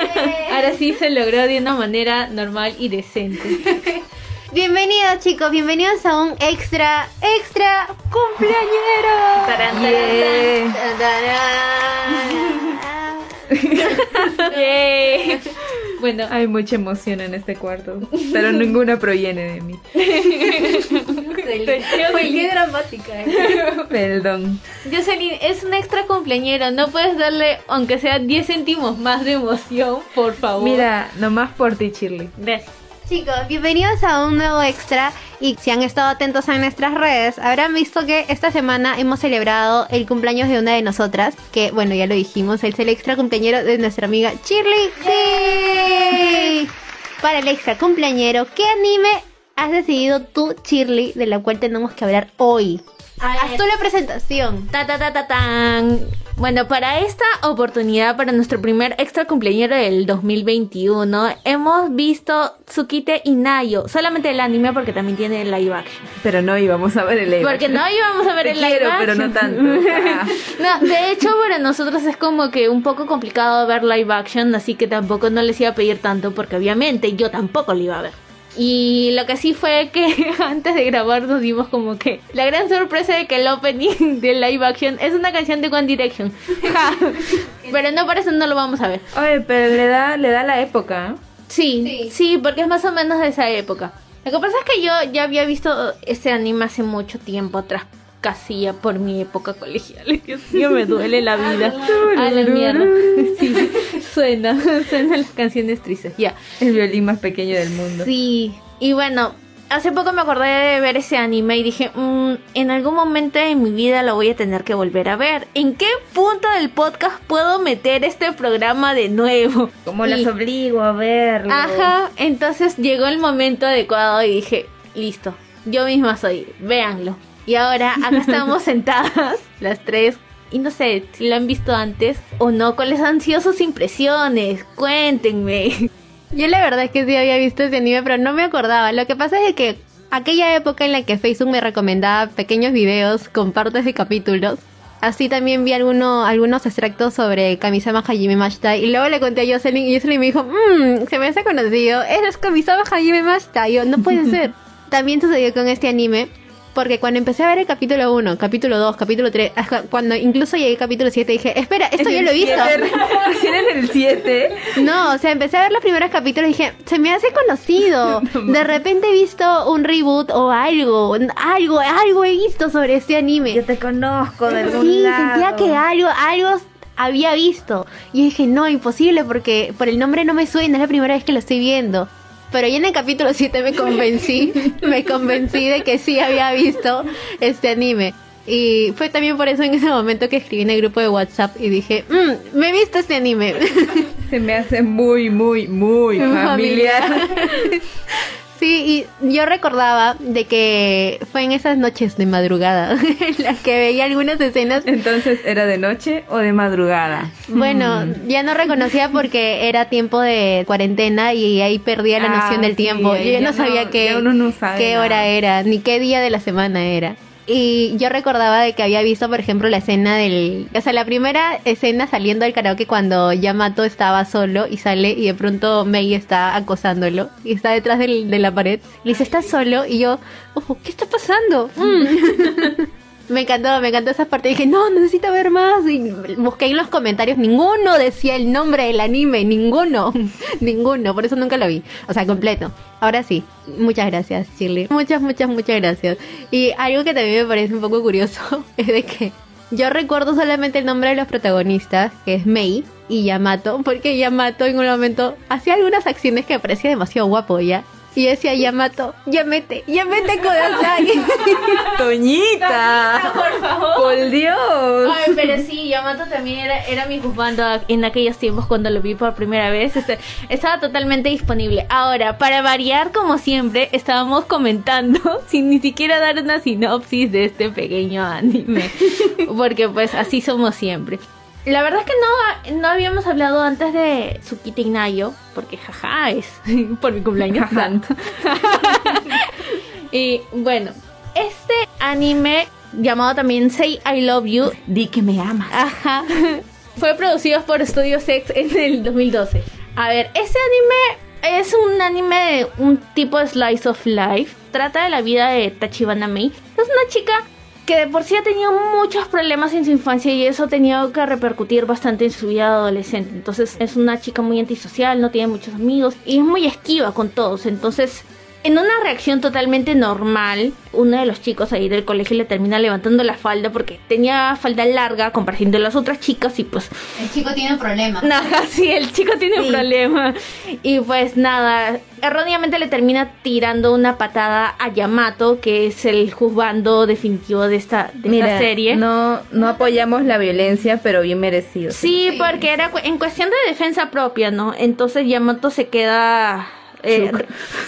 Ahora sí se logró de una manera normal y decente. Bienvenidos chicos, bienvenidos a un extra, extra cumpleañero. Tarán. Tarán. Yay. Bueno, Hay mucha emoción en este cuarto, pero ninguna proviene de mí. Fue qué dramática. eh. Perdón. Jocelyn, es un extra cumpleañero. No puedes darle, aunque sea 10 céntimos más de emoción, por favor. Mira, nomás por ti, Shirley. Gracias. Chicos, bienvenidos a un nuevo extra y si han estado atentos a nuestras redes, habrán visto que esta semana hemos celebrado el cumpleaños de una de nosotras, que bueno, ya lo dijimos, es el extra cumpleañero de nuestra amiga Shirley. ¡Sí! Para el extra cumpleañero, ¿qué anime has decidido tú, Shirley, de la cual tenemos que hablar hoy? Haz tú la presentación. Ta ta ta ta tan. Bueno, para esta oportunidad, para nuestro primer extra cumpleañero del 2021, hemos visto Tsukite Inayo. Solamente el anime porque también tiene el live action. Pero no íbamos a ver el live Porque action. no íbamos a ver Te el live action. pero no tanto. Ah. No, de hecho, para nosotros es como que un poco complicado ver live action, así que tampoco no les iba a pedir tanto porque obviamente yo tampoco lo iba a ver. Y lo que sí fue que antes de grabar nos dimos como que la gran sorpresa de que el opening del live action es una canción de One Direction. Ja. Pero no por eso no lo vamos a ver. Oye, pero le da, le da la época. ¿eh? Sí, Sí. sí, porque es más o menos de esa época. Lo que pasa es que yo ya había visto ese anime hace mucho tiempo atrás, casi ya por mi época colegial. Dios mío, me duele la vida. A la mierda. Sí, suena, suenan las canciones tristes. Ya. El violín más pequeño del mundo. Sí, y bueno, hace poco me acordé de ver ese anime y dije, "Mm, en algún momento de mi vida lo voy a tener que volver a ver. ¿En qué punto del podcast puedo meter este programa de nuevo? Como Y- las obligo a verlo. Ajá, entonces llegó el momento adecuado y dije, listo, yo misma soy, véanlo. Y ahora acá estamos sentadas, las tres, y no sé si lo han visto antes o no, cuáles han sido sus impresiones, cuéntenme. Yo la verdad es que sí había visto ese anime, pero no me acordaba. Lo que pasa es que aquella época en la que Facebook me recomendaba pequeños videos con partes de capítulos, así también vi alguno, algunos extractos sobre Kamisama Hajime Mashita y luego le conté a Jocelyn y Jocelyn me dijo, mmm, se me hace conocido, eres Kamisama Hajime Mashita. Y yo, no puede ser. También sucedió con este anime. Porque cuando empecé a ver el capítulo 1, capítulo 2, capítulo 3, hasta cuando incluso llegué al capítulo 7 dije, espera, esto el lo he visto. Recién en el 7. No, o sea, empecé a ver los primeros capítulos y dije, se me hace conocido. De repente he visto un reboot o algo, algo, algo he visto sobre este anime. Yo te conozco de algún Sí, lado. sentía que algo, algo había visto. Y dije, no, imposible porque por el nombre no me suena, es la primera vez que lo estoy viendo. Pero ya en el capítulo 7 me convencí, me convencí de que sí había visto este anime. Y fue también por eso en ese momento que escribí en el grupo de WhatsApp y dije, "Mm, me he visto este anime. Se me hace muy, muy, muy familiar. Sí, y yo recordaba de que fue en esas noches de madrugada en las que veía algunas escenas. Entonces, ¿era de noche o de madrugada? Bueno, ya no reconocía porque era tiempo de cuarentena y ahí perdía la Ah, noción del sí, tiempo. Yo ya no sabía no- qué, no hora era, ni qué día de la semana era. Y yo recordaba de que había visto, por ejemplo, la escena del... O sea, la primera escena saliendo del karaoke cuando Yamato estaba solo y sale y de pronto Mei está acosándolo y está detrás del- de la pared. Y dice, ¿estás solo? Y yo, "Ojo, ¿qué está pasando? Me encantó, me encantó esa parte. Dije, no, necesito ver más. Y busqué en los comentarios, ninguno decía el nombre del anime, ninguno, ninguno. Por eso nunca lo vi. O sea, completo. Ahora sí, muchas gracias, Shirley. Muchas, muchas, muchas gracias. Y algo que también me parece un poco curioso es de que yo recuerdo solamente el nombre de los protagonistas, que es Mei y Yamato, porque Yamato en un momento hacía algunas acciones que parecía demasiado guapo ya. Y decía Yamato, llámete, llámete Kodasai. Toñita, Por favor. por Dios. Ay, pero sí, Yamato también era, era mi juzgando en aquellos tiempos cuando lo vi por primera vez. Este, estaba totalmente disponible. Ahora, para variar, como siempre, estábamos comentando sin ni siquiera dar una sinopsis de este pequeño anime. Porque pues así somos siempre. La verdad es que no, no habíamos hablado antes de Tsukite Inayo, porque jaja, es por mi cumpleaños tanto. y bueno, este anime llamado también Say I Love You Di que me amas. Ajá. Fue producido por Studio Sex en el 2012. A ver, ese anime es un anime de un tipo de slice of life. Trata de la vida de Tachibana Mei. Es una chica que de por sí ha tenido muchos problemas en su infancia y eso ha tenido que repercutir bastante en su vida adolescente. Entonces es una chica muy antisocial, no tiene muchos amigos y es muy esquiva con todos. Entonces en una reacción totalmente normal, uno de los chicos ahí del colegio le termina levantando la falda porque tenía falda larga compartiendo las otras chicas y pues... El chico tiene un problema. Nada, sí, el chico tiene un problema. Y pues nada, erróneamente le termina tirando una patada a Yamato, que es el juzgando definitivo de esta, de Mira, esta serie. No, no apoyamos la violencia, pero bien merecido. Sí, porque era en cuestión de defensa propia, ¿no? Entonces Yamato se queda. Eh,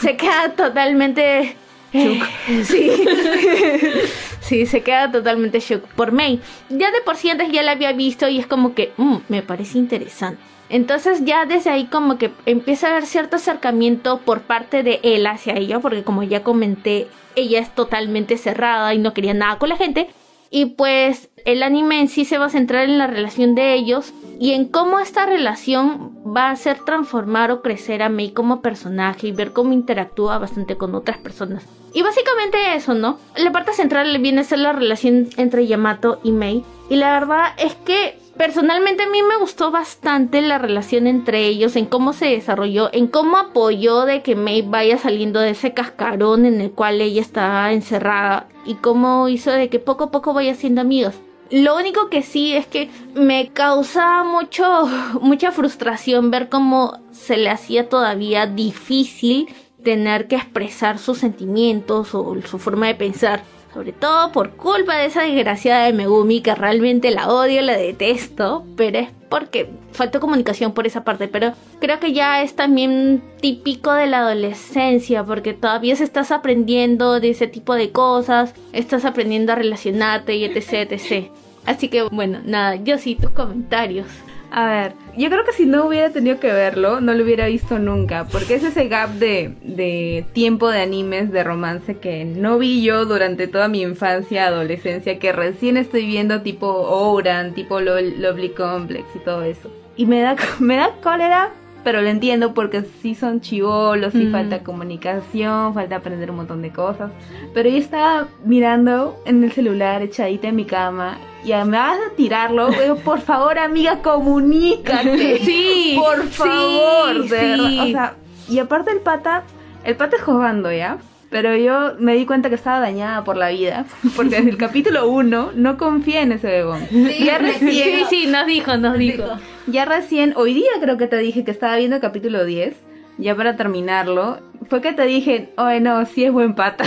se queda totalmente. eh, sí. sí, se queda totalmente shook por Mei. Ya de por sí antes ya la había visto y es como que mm, me parece interesante. Entonces ya desde ahí como que empieza a haber cierto acercamiento por parte de él hacia ella, porque como ya comenté, ella es totalmente cerrada y no quería nada con la gente. Y pues el anime en sí se va a centrar en la relación de ellos y en cómo esta relación va a hacer transformar o crecer a Mei como personaje y ver cómo interactúa bastante con otras personas. Y básicamente eso, ¿no? La parte central viene a ser la relación entre Yamato y Mei. Y la verdad es que personalmente a mí me gustó bastante la relación entre ellos, en cómo se desarrolló, en cómo apoyó de que Mei vaya saliendo de ese cascarón en el cual ella estaba encerrada y cómo hizo de que poco a poco vaya siendo amigos. Lo único que sí es que me causa mucho, mucha frustración ver cómo se le hacía todavía difícil tener que expresar sus sentimientos o su forma de pensar. Sobre todo por culpa de esa desgraciada de Megumi que realmente la odio, la detesto, pero es porque falta comunicación por esa parte, pero creo que ya es también típico de la adolescencia, porque todavía se estás aprendiendo de ese tipo de cosas, estás aprendiendo a relacionarte y etc, etc. Así que bueno, nada, yo sí, tus comentarios. A ver, yo creo que si no hubiera tenido que verlo, no lo hubiera visto nunca, porque es ese gap de, de tiempo de animes de romance que no vi yo durante toda mi infancia, adolescencia, que recién estoy viendo tipo Ouran, tipo Lo- Lovely Complex y todo eso. Y me da, me da cólera, pero lo entiendo porque sí son chivolos, sí Mm. falta comunicación, falta aprender un montón de cosas. Pero yo estaba mirando en el celular, echadita en mi cama, y me vas a tirarlo, por favor, amiga, comunícate. Sí, por sí, favor, de verdad. sí. O sea, y aparte el pata, el pata es jugando, ¿ya? Pero yo me di cuenta que estaba dañada por la vida, porque desde el capítulo 1 no confié en ese bebón. ya recién, Sí, sí, nos dijo, nos dijo. ya recién, hoy día creo que te dije que estaba viendo el capítulo 10, ya para terminarlo, fue que te dije, oye, no, sí es buen pata.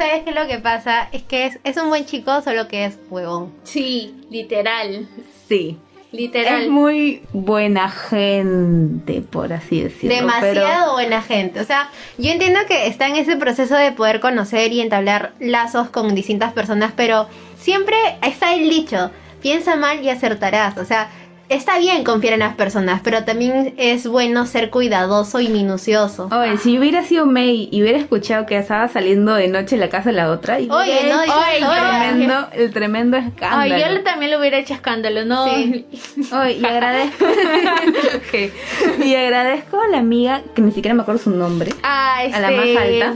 Es que, ¿sabes qué es lo que pasa? Es que es, es un buen chico, solo que es huevón. Sí, literal, sí. literal. Es muy buena gente, por así decirlo. Demasiado buena gente. O sea, yo entiendo que está en ese proceso de poder conocer y entablar lazos con distintas personas, pero siempre está el dicho, piensa mal y acertarás. O sea, está bien confiar en las personas, pero también es bueno ser cuidadoso y minucioso. Oye, si hubiera sido May y hubiera escuchado que estaba saliendo de noche en la casa de la otra, y Oye, hubiera no digas el tremendo, el tremendo Ay, escándalo. yo le- también le hubiera hecho escándalo, ¿no? Sí. Oye, y agradezco y agradezco a la amiga que ni siquiera me acuerdo su nombre, Ah, este... a la más alta,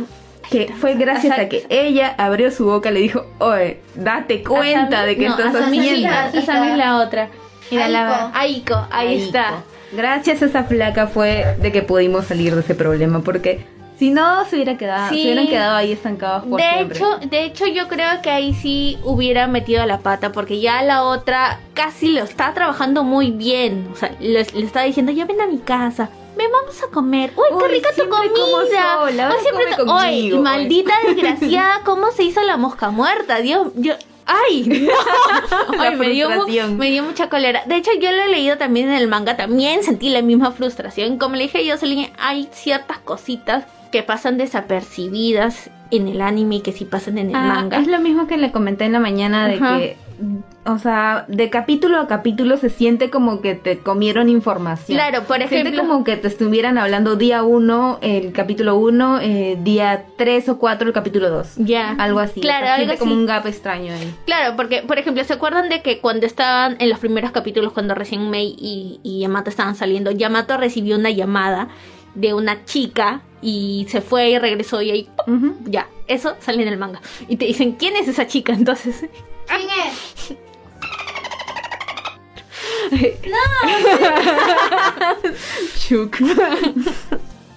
que fue gracias a que ella abrió su boca y le dijo, oye, date cuenta Asami- de que no, estás Asami haciendo. a- Asami es la otra. Mira, la Aiko. Aiko, ahí está. Gracias a esa flaca fue de que pudimos salir de ese problema, porque si no se hubiera quedado, Sí. se hubieran quedado ahí estancados por De siempre. hecho, de hecho yo creo que ahí sí hubiera metido la pata porque ya la otra casi lo está trabajando muy bien. O sea, le, está diciendo, ya ven a mi casa. Ven, vamos a comer. Uy, qué rica tu siempre como comida. sola, ahora siempre come conmigo, uy. maldita desgraciada, ¿cómo se hizo la mosca muerta? Dios, yo... ¡Ay! no. Ay, me, dio me dio mucha cólera. De hecho, yo lo he leído también en el manga. También sentí la misma frustración. Como le dije a Jocelyn, hay ciertas cositas que pasan desapercibidas en el anime y que sí pasan en el Ah, manga. Es lo mismo que le comenté en la mañana de que, o sea, de capítulo a capítulo se siente como que te comieron información. Claro, por Se siente ejemplo- como que te estuvieran hablando día 1, el capítulo 1, día 3 o 4, el capítulo 2. Ya. Algo así. Claro, algo siente como así. un gap extraño ahí. Claro, porque, por ejemplo, ¿se acuerdan de que cuando estaban en los primeros capítulos, cuando recién Mei y, y Yamato estaban saliendo, Yamato recibió una llamada de una chica y se fue y regresó y ahí, ya, eso sale en el manga. Y te dicen, ¿quién es esa chica? Entonces, ¿Quién es? Chuk.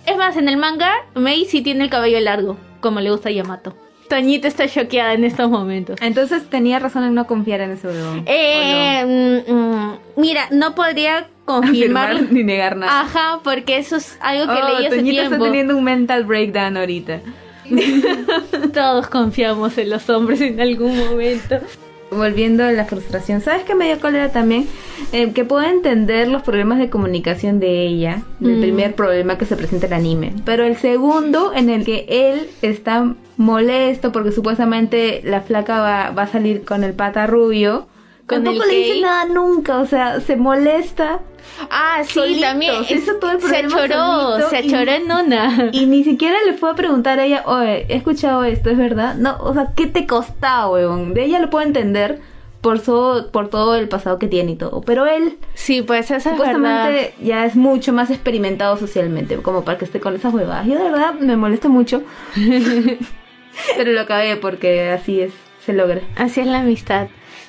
es más, en el manga, Mei sí tiene el cabello largo, como le gusta a Yamato. Toñita está choqueada en estos momentos. Entonces tenía razón en no confiar en ese huevón. Eh, mm, mm, mira, no podría confirmar. Afirmar ni negar nada. Ajá, porque eso es algo que Oh, leí hace Toñita está teniendo un mental breakdown ahorita. Todos confiamos en los hombres en algún momento. Volviendo a la frustración, ¿sabes qué me dio cólera también? Eh, que puedo entender los problemas de comunicación de ella, del Mm. primer problema que se presenta en el anime, pero el segundo en el que él está molesto porque supuestamente la flaca va, va a salir con el pata rubio, Con tampoco el le dice nada nunca, o sea, se molesta Ah, sí, Solito, también. se hizo todo el se problema choró, solito se choró en una. y ni siquiera le fue a preguntar a ella, oye, he escuchado esto, ¿es verdad? No, o sea, ¿qué te costaba, huevón? De ella lo puedo entender por, so- por todo el pasado que tiene y todo, pero él Sí, pues eso es verdad. supuestamente ya es mucho más experimentado socialmente, como para que esté con esas huevadas. Yo de verdad me molesta mucho, pero lo acabé porque así es, se logra. Así es la amistad.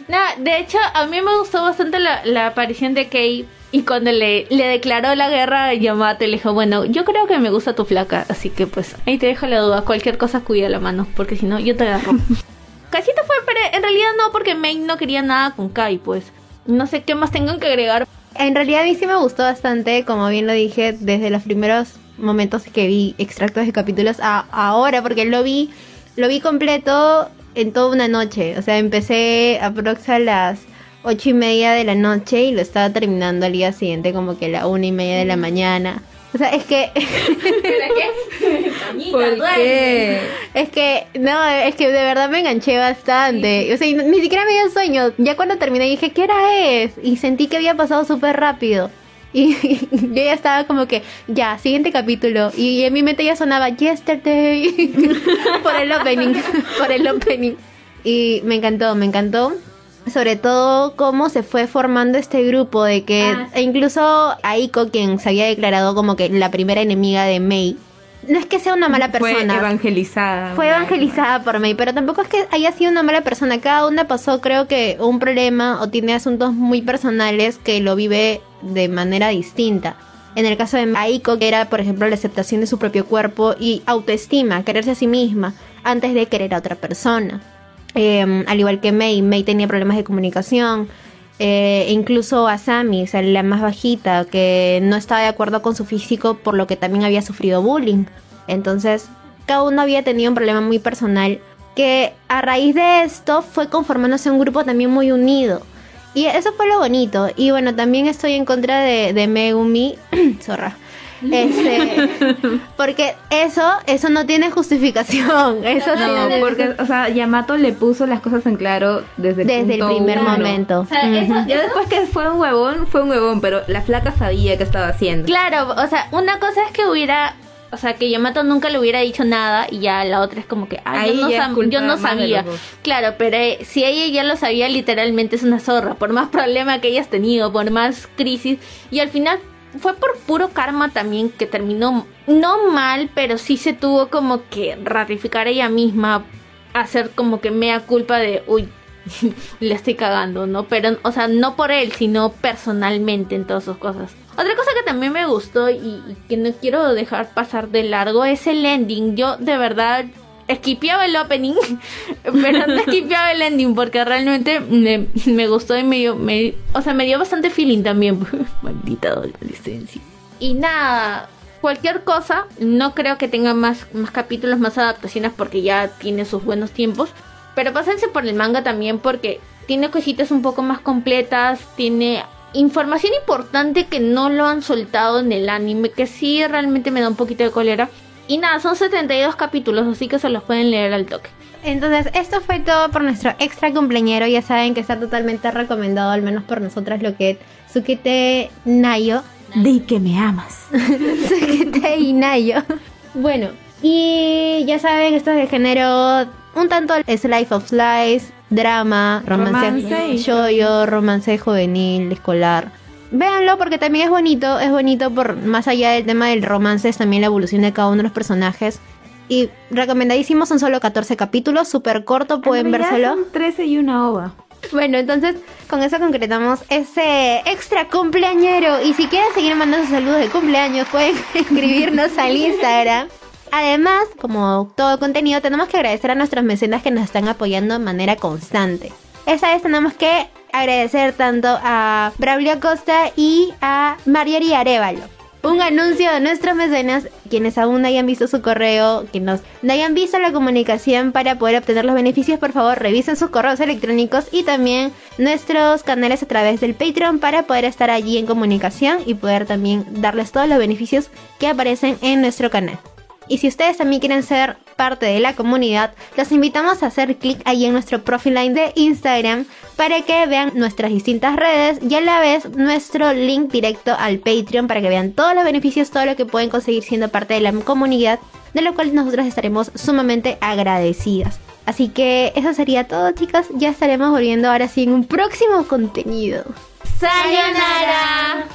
No, de hecho, a mí me gustó bastante la, la aparición de Kei. Y cuando le, le declaró la guerra a Yamato, le dijo, bueno, yo creo que me gusta tu flaca, así que pues ahí te dejo la duda, cualquier cosa cuida la mano, porque si no, yo te agarro. Casita fue, pero en realidad no, porque Mei no quería nada con Kai, pues. No sé qué más tengan que agregar. En realidad a mí sí me gustó bastante, como bien lo dije, desde los primeros momentos que vi extractos de capítulos a ahora, porque lo vi, lo vi completo en toda una noche. O sea, empecé aprox a las ocho y media de la noche y lo estaba terminando al día siguiente como que a la una y media de la mañana. O sea, es que ¿Por qué? Es que, no, es que de verdad me enganché bastante. O sea, ni siquiera me dio sueño. Ya cuando terminé dije, ¿qué hora es? Y sentí que había pasado súper rápido. Y yo ya estaba como que, ya, siguiente capítulo. Y en mi mente ya sonaba Yesterday por el opening. por el opening. Y me encantó, me encantó. Sobre todo cómo se fue formando este grupo de que Ah, e incluso Aiko, quien se había declarado como que la primera enemiga de Mei, no es que sea una mala persona. Fue evangelizada. Fue evangelizada por May, pero tampoco es que haya sido una mala persona. Cada una pasó, creo que, un problema o tiene asuntos muy personales que lo vive de manera distinta. En el caso de Aiko, que era, por ejemplo, la aceptación de su propio cuerpo y autoestima, quererse a sí misma, antes de querer a otra persona. Eh, al igual que May, May tenía problemas de comunicación. Eh, incluso Asami, o sea, la más bajita, que no estaba de acuerdo con su físico, por lo que también había sufrido bullying. Entonces, cada uno había tenido un problema muy personal que a raíz de esto fue conformándose un grupo también muy unido. Y eso fue lo bonito. Y bueno, también estoy en contra de, de Megumi. Zorra. Este, porque eso, eso no tiene justificación. Eso No, tiene- porque, o sea, Yamato le puso las cosas en claro desde el, desde el punto primer uno. momento. O sea, eso- Ujú. Ya después que fue un huevón, fue un huevón, pero la flaca sabía qué estaba haciendo. Claro, o sea, una cosa es que hubiera, o sea, que Yamato nunca le hubiera dicho nada y ya la otra es como que, ah, yo no, sab- yo sabía. Claro, pero eh, si ella ya lo sabía, literalmente es una zorra, por más problema que hayas tenido, por más crisis, y al final fue por puro karma también que terminó no mal, pero sí se tuvo como que ratificar ella misma, hacer como que mea culpa de, uy, le estoy cagando, ¿no? Pero, o sea, no por él, sino personalmente en todas sus cosas. Otra cosa que también me gustó y, y que no quiero dejar pasar de largo es el ending. Yo de verdad esquipeaba el opening, pero no esquipeaba el ending porque realmente me, gustó y me dio, o sea, me dio bastante feeling también. Maldita adolescencia. Y nada, cualquier cosa, no creo que tenga más, más capítulos, más adaptaciones porque ya tiene sus buenos tiempos. Pero pásense por el manga también porque tiene cositas un poco más completas, tiene información importante que no lo han soltado en el anime, que sí realmente me da un poquito de cólera. Y nada, son 72 capítulos, así que se los pueden leer al toque. Entonces, esto fue todo por nuestro extra cumpleañero. Ya saben que está totalmente recomendado, al menos por nosotras, lo que es Sukete Nayo. Di que me amas. Sukete y Nayo. Bueno, y ya saben, esto es de género un tanto slice of life, drama, romance, Romance yoyo, romance juvenil, escolar. Véanlo porque también es bonito, es bonito por más allá del tema del romance, es también la evolución de cada uno de los personajes. Y recomendadísimo, son solo 14 capítulos, súper corto, pueden vérselo. Son 13 y una ova. Bueno, entonces con eso concretamos ese extra cumpleañero. Y si quieren seguir mandando sus saludos de cumpleaños, pueden escribirnos al Instagram. Además, como todo contenido, tenemos que agradecer a nuestros mecenas que nos están apoyando de manera constante. Esta vez tenemos que agradecer tanto a Braulio Costa y a Marjorie Arevalo. Un anuncio de nuestros mecenas, quienes aún no hayan visto su correo, que no hayan visto la comunicación para poder obtener los beneficios, por favor revisen sus correos electrónicos y también nuestros canales a través del Patreon para poder estar allí en comunicación y poder también darles todos los beneficios que aparecen en nuestro canal. Y si ustedes también quieren ser parte de la comunidad, los invitamos a hacer clic ahí en nuestro profile line de Instagram para que vean nuestras distintas redes y a la vez nuestro link directo al Patreon para que vean todos los beneficios, todo lo que pueden conseguir siendo parte de la comunidad, de lo cual nosotros estaremos sumamente agradecidas. Así que eso sería todo, chicas. Ya estaremos volviendo ahora sí en un próximo contenido. ¡Sayonara!